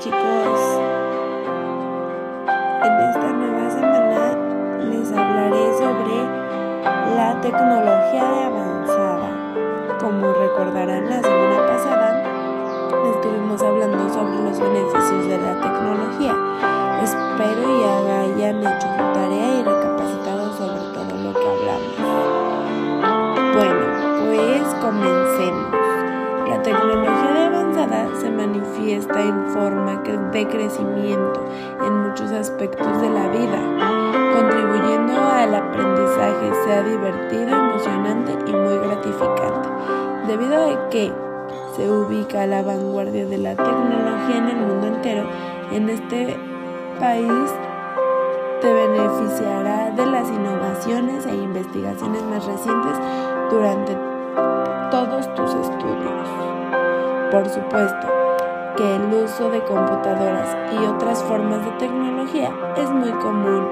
chicos, en esta nueva semana les hablaré sobre la tecnología avanzada. Como recordarán la semana pasada, estuvimos hablando sobre los beneficios de la tecnología. Espero y hayan hecho su tarea y recapacitado sobre todo lo que hablamos. Bueno, pues comencemos. La tecnología manifiesta en forma de crecimiento en muchos aspectos de la vida, contribuyendo al aprendizaje sea divertido, emocionante y muy gratificante. Debido a que se ubica a la vanguardia de la tecnología en el mundo entero, en este país te beneficiará de las innovaciones e investigaciones más recientes durante todos tus estudios. Por supuesto que el uso de computadoras y otras formas de tecnología es muy común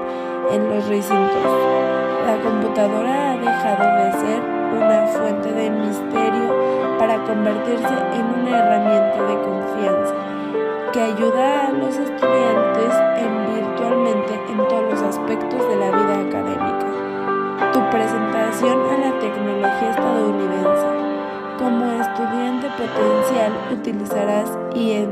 en los recintos. La computadora ha dejado de ser una fuente de misterio para convertirse en una herramienta de confianza que ayuda a los estudiantes en virtualmente en todos los aspectos de la vida académica. Tu presentación a la tecnología estadounidense como estudiante potencial utilizarás y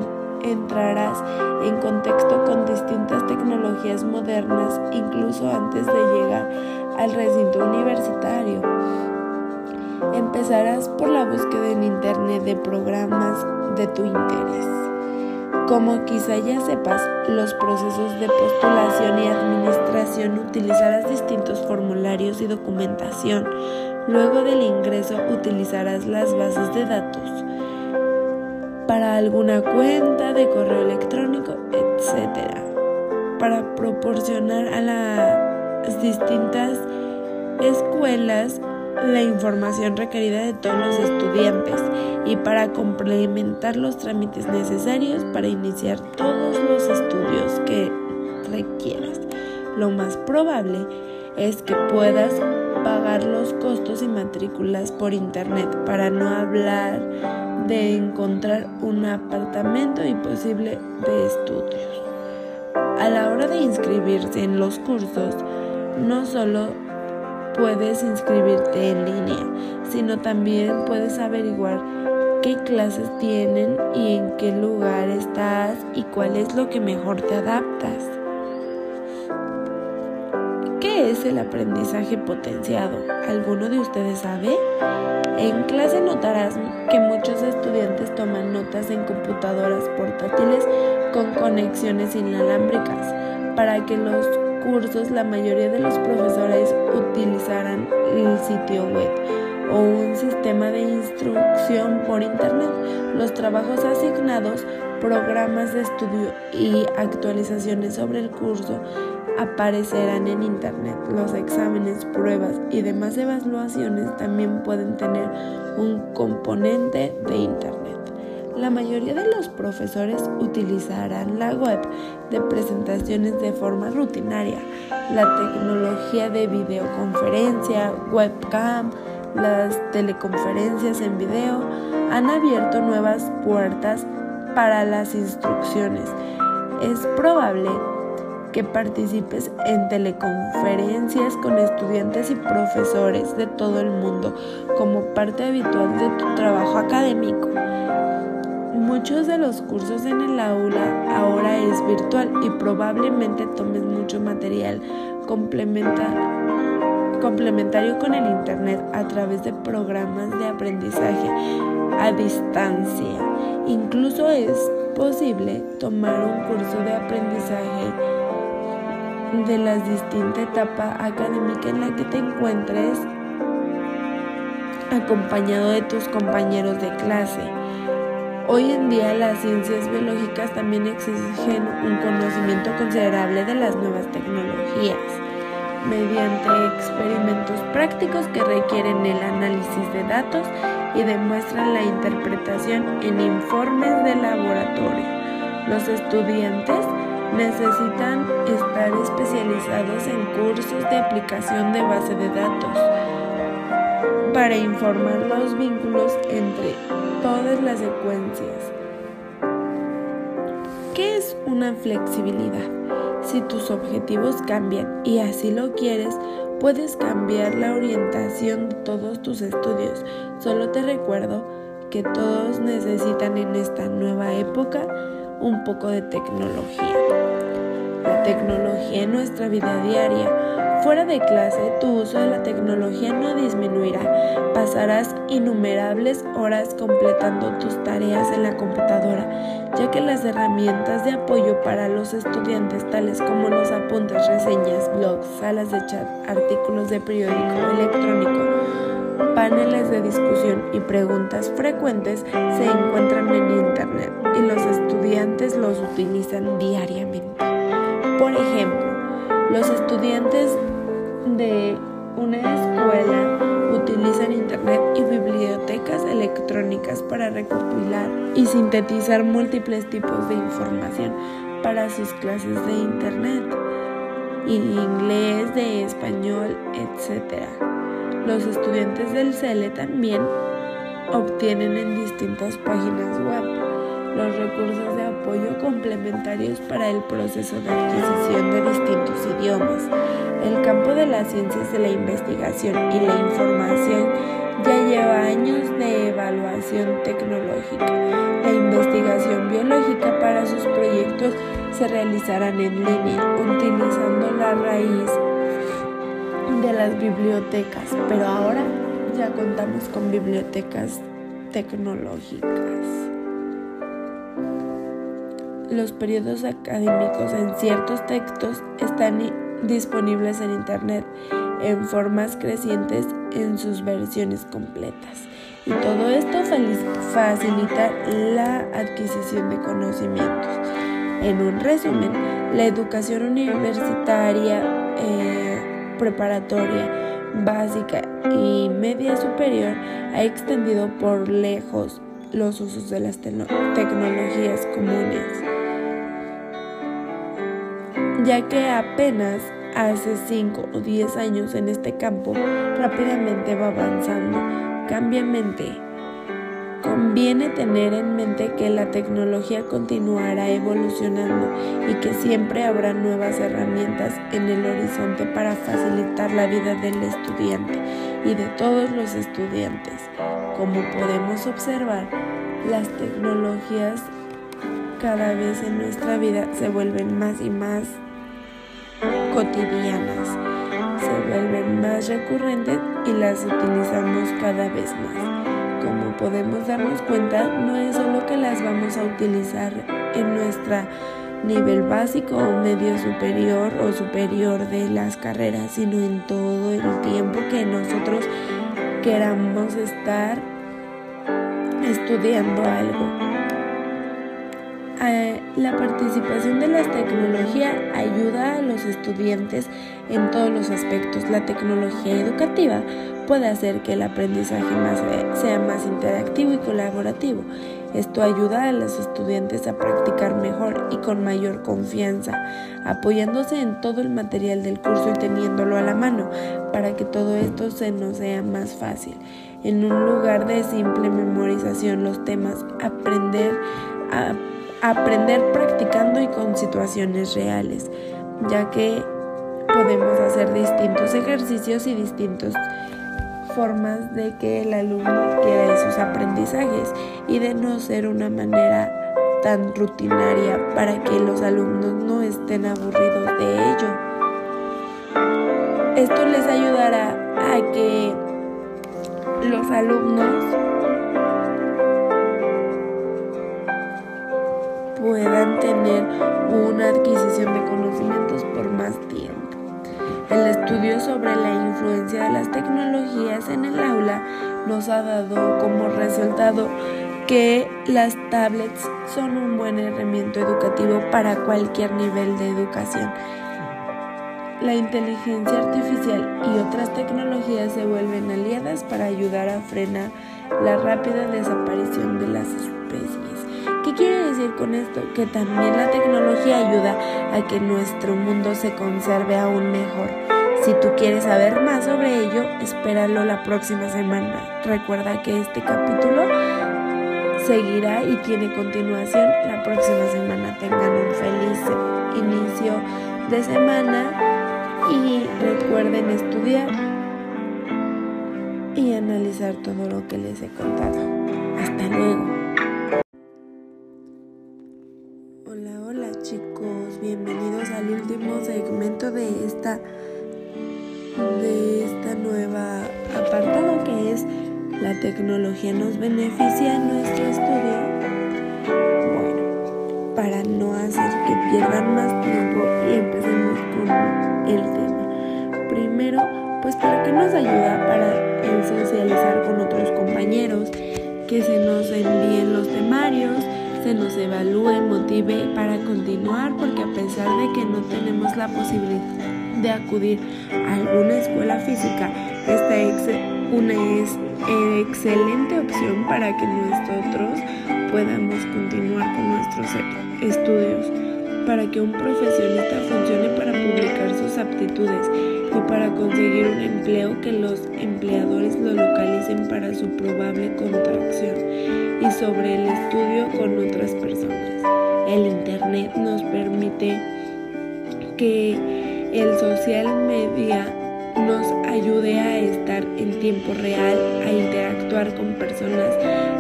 entrarás en contexto con distintas tecnologías modernas incluso antes de llegar al recinto universitario. Empezarás por la búsqueda en Internet de programas de tu interés. Como quizá ya sepas, los procesos de postulación y administración utilizarás distintos formularios y documentación Luego del ingreso utilizarás las bases de datos para alguna cuenta de correo electrónico, etc. Para proporcionar a las distintas escuelas la información requerida de todos los estudiantes y para complementar los trámites necesarios para iniciar todos los estudios que requieras. Lo más probable es que puedas pagar los costos y matrículas por internet para no hablar de encontrar un apartamento imposible de estudios. A la hora de inscribirse en los cursos, no solo puedes inscribirte en línea, sino también puedes averiguar qué clases tienen y en qué lugar estás y cuál es lo que mejor te adaptas. ¿Qué es el aprendizaje potenciado? ¿Alguno de ustedes sabe? En clase notarás que muchos estudiantes toman notas en computadoras portátiles con conexiones inalámbricas. Para que los cursos la mayoría de los profesores utilizarán el sitio web o un sistema de instrucción por internet. Los trabajos asignados, programas de estudio y actualizaciones sobre el curso aparecerán en Internet. Los exámenes, pruebas y demás evaluaciones también pueden tener un componente de Internet. La mayoría de los profesores utilizarán la web de presentaciones de forma rutinaria. La tecnología de videoconferencia, webcam, las teleconferencias en video han abierto nuevas puertas para las instrucciones. Es probable que participes en teleconferencias con estudiantes y profesores de todo el mundo como parte habitual de tu trabajo académico. Muchos de los cursos en el aula ahora es virtual y probablemente tomes mucho material complementario con el Internet a través de programas de aprendizaje a distancia. Incluso es posible tomar un curso de aprendizaje de la distinta etapa académica en la que te encuentres acompañado de tus compañeros de clase. Hoy en día las ciencias biológicas también exigen un conocimiento considerable de las nuevas tecnologías mediante experimentos prácticos que requieren el análisis de datos y demuestran la interpretación en informes de laboratorio. Los estudiantes necesitan estar especializados en cursos de aplicación de base de datos para informar los vínculos entre todas las secuencias. ¿Qué una flexibilidad. Si tus objetivos cambian y así lo quieres, puedes cambiar la orientación de todos tus estudios. Solo te recuerdo que todos necesitan en esta nueva época un poco de tecnología. La tecnología en nuestra vida diaria Fuera de clase, tu uso de la tecnología no disminuirá. Pasarás innumerables horas completando tus tareas en la computadora, ya que las herramientas de apoyo para los estudiantes, tales como los apuntes, reseñas, blogs, salas de chat, artículos de periódico electrónico, paneles de discusión y preguntas frecuentes, se encuentran en Internet y los estudiantes los utilizan diariamente. Por ejemplo, los estudiantes de una escuela utilizan Internet y bibliotecas electrónicas para recopilar y sintetizar múltiples tipos de información para sus clases de Internet, y inglés, de español, etc. Los estudiantes del CELE también obtienen en distintas páginas web los recursos de apoyo complementarios para el proceso de adquisición de distintos idiomas. El campo de las ciencias de la investigación y la información ya lleva años de evaluación tecnológica. La investigación biológica para sus proyectos se realizarán en línea, utilizando la raíz de las bibliotecas, pero ahora ya contamos con bibliotecas tecnológicas los periodos académicos en ciertos textos están disponibles en Internet en formas crecientes en sus versiones completas. Y todo esto facilita la adquisición de conocimientos. En un resumen, la educación universitaria, eh, preparatoria, básica y media superior ha extendido por lejos los usos de las tecnologías comunes ya que apenas hace 5 o 10 años en este campo rápidamente va avanzando. Cambia mente. Conviene tener en mente que la tecnología continuará evolucionando y que siempre habrá nuevas herramientas en el horizonte para facilitar la vida del estudiante y de todos los estudiantes. Como podemos observar, las tecnologías cada vez en nuestra vida se vuelven más y más cotidianas, se vuelven más recurrentes y las utilizamos cada vez más. Como podemos darnos cuenta, no es solo que las vamos a utilizar en nuestra nivel básico o medio superior o superior de las carreras, sino en todo el tiempo que nosotros queramos estar estudiando algo. La participación de la tecnología ayuda a los estudiantes en todos los aspectos. La tecnología educativa puede hacer que el aprendizaje eh, sea más interactivo y colaborativo. Esto ayuda a los estudiantes a practicar mejor y con mayor confianza, apoyándose en todo el material del curso y teniéndolo a la mano para que todo esto se nos sea más fácil. En un lugar de simple memorización, los temas aprender a aprender practicando y con situaciones reales, ya que podemos hacer distintos ejercicios y distintas formas de que el alumno adquiera esos aprendizajes y de no ser una manera tan rutinaria para que los alumnos no estén aburridos de ello. Esto les ayudará a que los alumnos puedan tener una adquisición de conocimientos por más tiempo. El estudio sobre la influencia de las tecnologías en el aula nos ha dado como resultado que las tablets son un buen herramienta educativo para cualquier nivel de educación. La inteligencia artificial y otras tecnologías se vuelven aliadas para ayudar a frenar la rápida desaparición de las especies. ¿Qué quiere decir con esto? Que también la tecnología ayuda a que nuestro mundo se conserve aún mejor. Si tú quieres saber más sobre ello, espéralo la próxima semana. Recuerda que este capítulo seguirá y tiene continuación la próxima semana. Tengan un feliz inicio de semana y recuerden estudiar y analizar todo lo que les he contado. Hasta luego. Al último segmento de esta de esta nueva apartado que es la tecnología nos beneficia en nuestro estudio. Bueno, para no hacer que pierdan más tiempo y empecemos con el tema. Primero, pues para que nos ayuda para socializar con otros compañeros, que se nos envíen los temarios, se nos evalúe, motive para continuar, porque a pesar de que no tenemos la posibilidad de acudir a alguna escuela física, esta es una es excelente opción para que nosotros podamos continuar con nuestros estudios, para que un profesionista funcione para publicar sus aptitudes y para conseguir un empleo que los empleadores lo localicen para su probable contracción y sobre el estudio con otras personas. El Internet nos permite que el social media nos ayude a estar en tiempo real, a interactuar con personas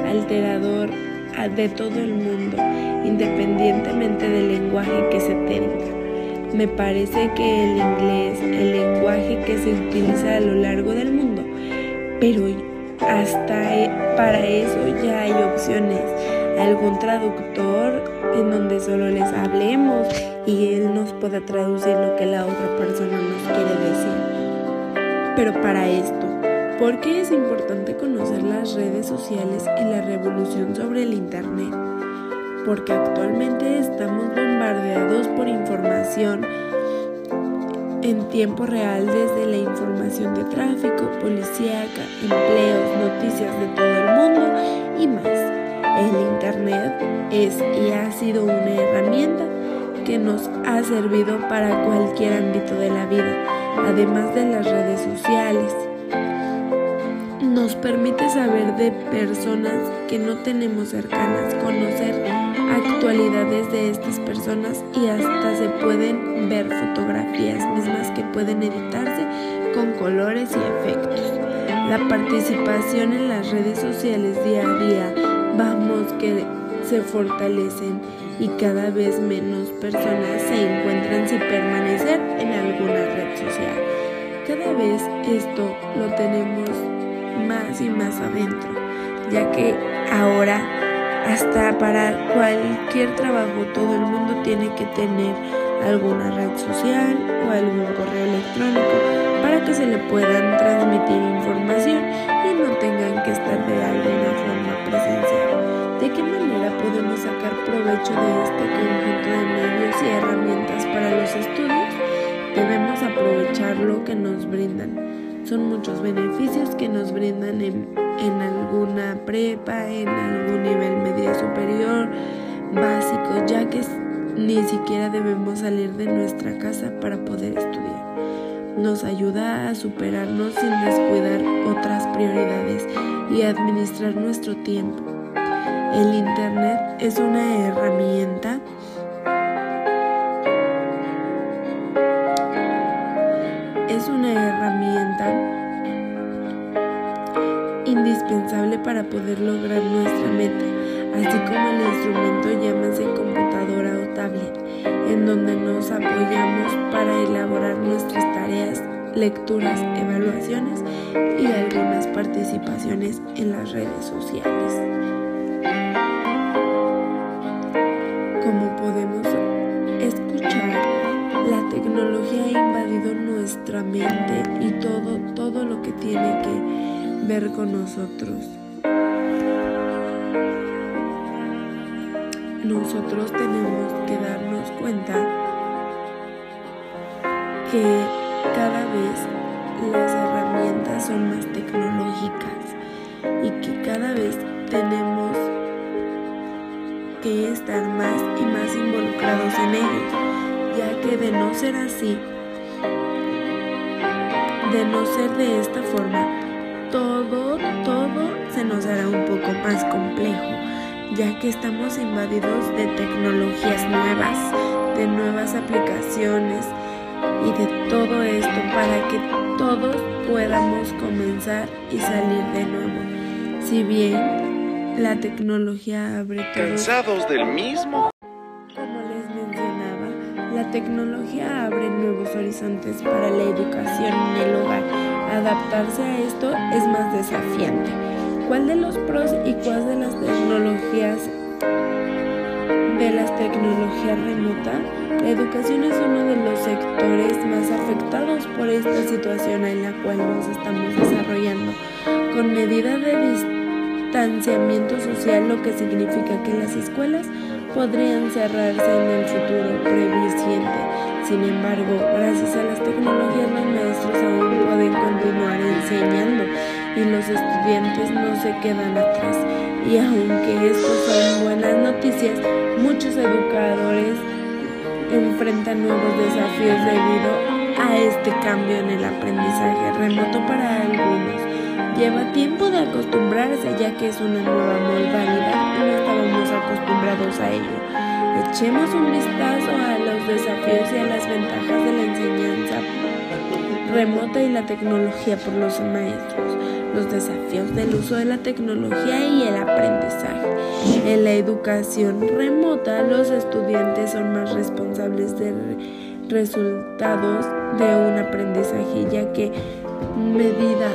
alterador de todo el mundo, independientemente del lenguaje que se tenga. Me parece que el inglés, el lenguaje que se utiliza a lo largo del mundo, pero hasta e, para eso ya hay opciones. Algún traductor en donde solo les hablemos y él nos pueda traducir lo que la otra persona nos quiere decir. Pero para esto, ¿por qué es importante conocer las redes sociales y la revolución sobre el Internet? Porque actualmente estamos bombardeados por información en tiempo real desde la información de tráfico, policíaca, empleos, noticias de todo el mundo y más. El Internet es y ha sido una herramienta que nos ha servido para cualquier ámbito de la vida, además de las redes sociales. Nos permite saber de personas que no tenemos cercanas, conocer actualidades de estas personas y hasta se pueden ver fotografías mismas que pueden editarse con colores y efectos. La participación en las redes sociales día a día, vamos que se fortalecen y cada vez menos personas se encuentran sin permanecer en alguna red social. Cada vez esto lo tenemos más y más adentro, ya que ahora hasta para cualquier trabajo todo el mundo tiene que tener alguna red social o algún correo electrónico para que se le puedan transmitir información y no tengan que estar de alguna forma presencial. ¿De qué manera podemos sacar provecho de este conjunto de medios y herramientas para los estudios? Debemos aprovechar lo que nos brindan. Son muchos beneficios que nos brindan en, en alguna prepa, en algún nivel media superior, básico, ya que ni siquiera debemos salir de nuestra casa para poder estudiar. Nos ayuda a superarnos sin descuidar otras prioridades y administrar nuestro tiempo. El Internet es una herramienta indispensable para poder lograr nuestra meta, así como el instrumento llámase computadora o tablet, en donde nos apoyamos para elaborar nuestras tareas, lecturas, evaluaciones y algunas participaciones en las redes sociales. Como podemos escuchar, la tecnología ha invadido nuestra mente ver con nosotros. Nosotros tenemos que darnos cuenta que cada vez las herramientas son más tecnológicas y que cada vez tenemos que estar más y más involucrados en ellos, ya que de no ser así, de no ser de esta forma, todo, todo se nos hará un poco más complejo, ya que estamos invadidos de tecnologías nuevas, de nuevas aplicaciones y de todo esto para que todos podamos comenzar y salir de nuevo. Si bien la tecnología abre todo, Cansados del mismo como les mencionaba, la tecnología abre nuevos horizontes para la educación en el hogar. Adaptarse a esto es más desafiante. ¿Cuál de los pros y cuál de las tecnologías de las tecnologías remotas? La educación es uno de los sectores más afectados por esta situación en la cual nos estamos desarrollando, con medidas de distanciamiento social, lo que significa que las escuelas podrían cerrarse en el futuro previsiente. Sin embargo, gracias a las tecnologías los maestros aún pueden continuar enseñando y los estudiantes no se quedan atrás. Y aunque esto son buenas noticias, muchos educadores enfrentan nuevos desafíos debido a este cambio en el aprendizaje remoto para algunos. Lleva tiempo de acostumbrarse ya que es una nueva modalidad y no estábamos acostumbrados a ello. Echemos un vistazo a los desafíos y a las ventajas de la enseñanza remota y la tecnología por los maestros, los desafíos del uso de la tecnología y el aprendizaje. En la educación remota, los estudiantes son más responsables de resultados de un aprendizaje, ya que medida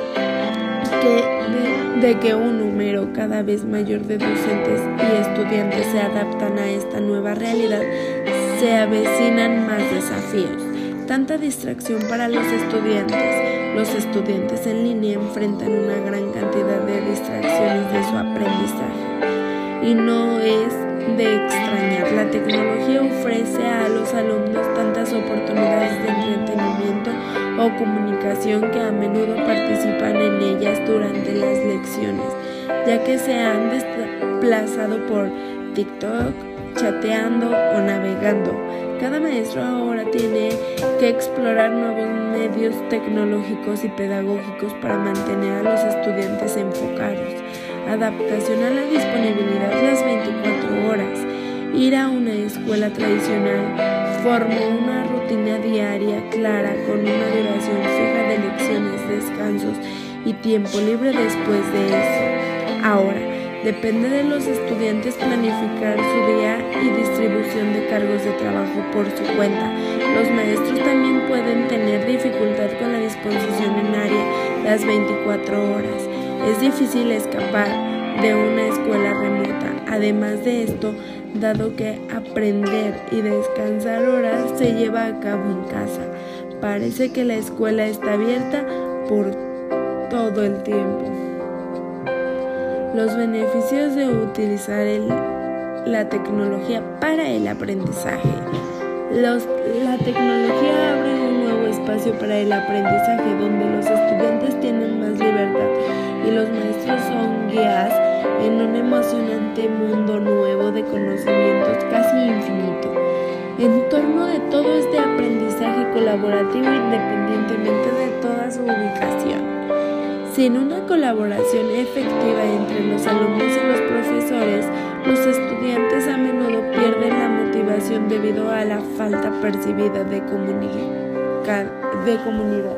de, de, que un número cada vez mayor de docentes y estudiantes se adaptan a esta nueva realidad, se avecinan más desafíos tanta distracción para los estudiantes. Los estudiantes en línea enfrentan una gran cantidad de distracciones de su aprendizaje. Y no es de la tecnología ofrece a los alumnos tantas oportunidades de entretenimiento o comunicación que a menudo participan en ellas durante las lecciones, ya que se han desplazado por TikTok, chateando o navegando. Cada maestro ahora tiene que explorar nuevos medios tecnológicos y pedagógicos para mantener a los estudiantes enfocados. Adaptación a la disponibilidad las 24 horas. Ir a una escuela tradicional formó una rutina diaria clara con una duración fija de lecciones, descansos y tiempo libre después de eso. Ahora, Depende de los estudiantes planificar su día y distribución de cargos de trabajo por su cuenta. Los maestros también pueden tener dificultad con la disposición en área las 24 horas. Es difícil escapar de una escuela remota. Además de esto, dado que aprender y descansar horas se lleva a cabo en casa, parece que la escuela está abierta por todo el tiempo. Los beneficios de utilizar la tecnología para el aprendizaje. La tecnología abre un nuevo espacio para el aprendizaje donde los estudiantes tienen más libertad y los maestros son guías en un emocionante mundo nuevo de conocimientos casi infinito. En torno de todo este aprendizaje colaborativo independientemente de toda su ubicación. Sin una colaboración efectiva entre los alumnos y los profesores, los estudiantes a menudo pierden la motivación debido a la falta percibida de, de comunidad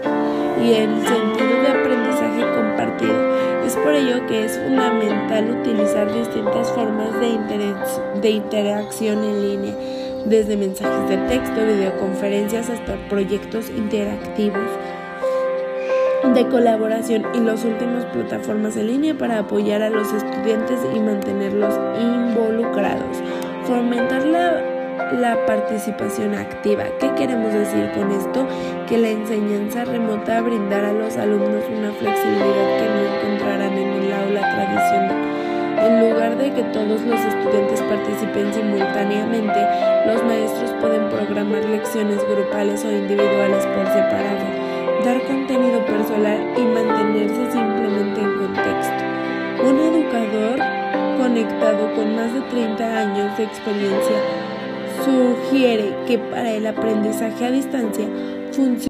y el sentido de aprendizaje compartido. Es por ello que es fundamental utilizar distintas formas de, de interacción en línea, desde mensajes de texto, videoconferencias hasta proyectos interactivos de colaboración y las últimas plataformas en línea para apoyar a los estudiantes y mantenerlos involucrados. Fomentar la, la, participación activa. ¿Qué queremos decir con esto? Que la enseñanza remota brindará a los alumnos una flexibilidad que no encontrarán en el aula tradicional. En lugar de que todos los estudiantes participen simultáneamente, los maestros pueden programar lecciones grupales o individuales por separado dar contenido personal y mantenerse simplemente en contexto. Un educador conectado con más de 30 años de experiencia sugiere que para el aprendizaje a distancia funciona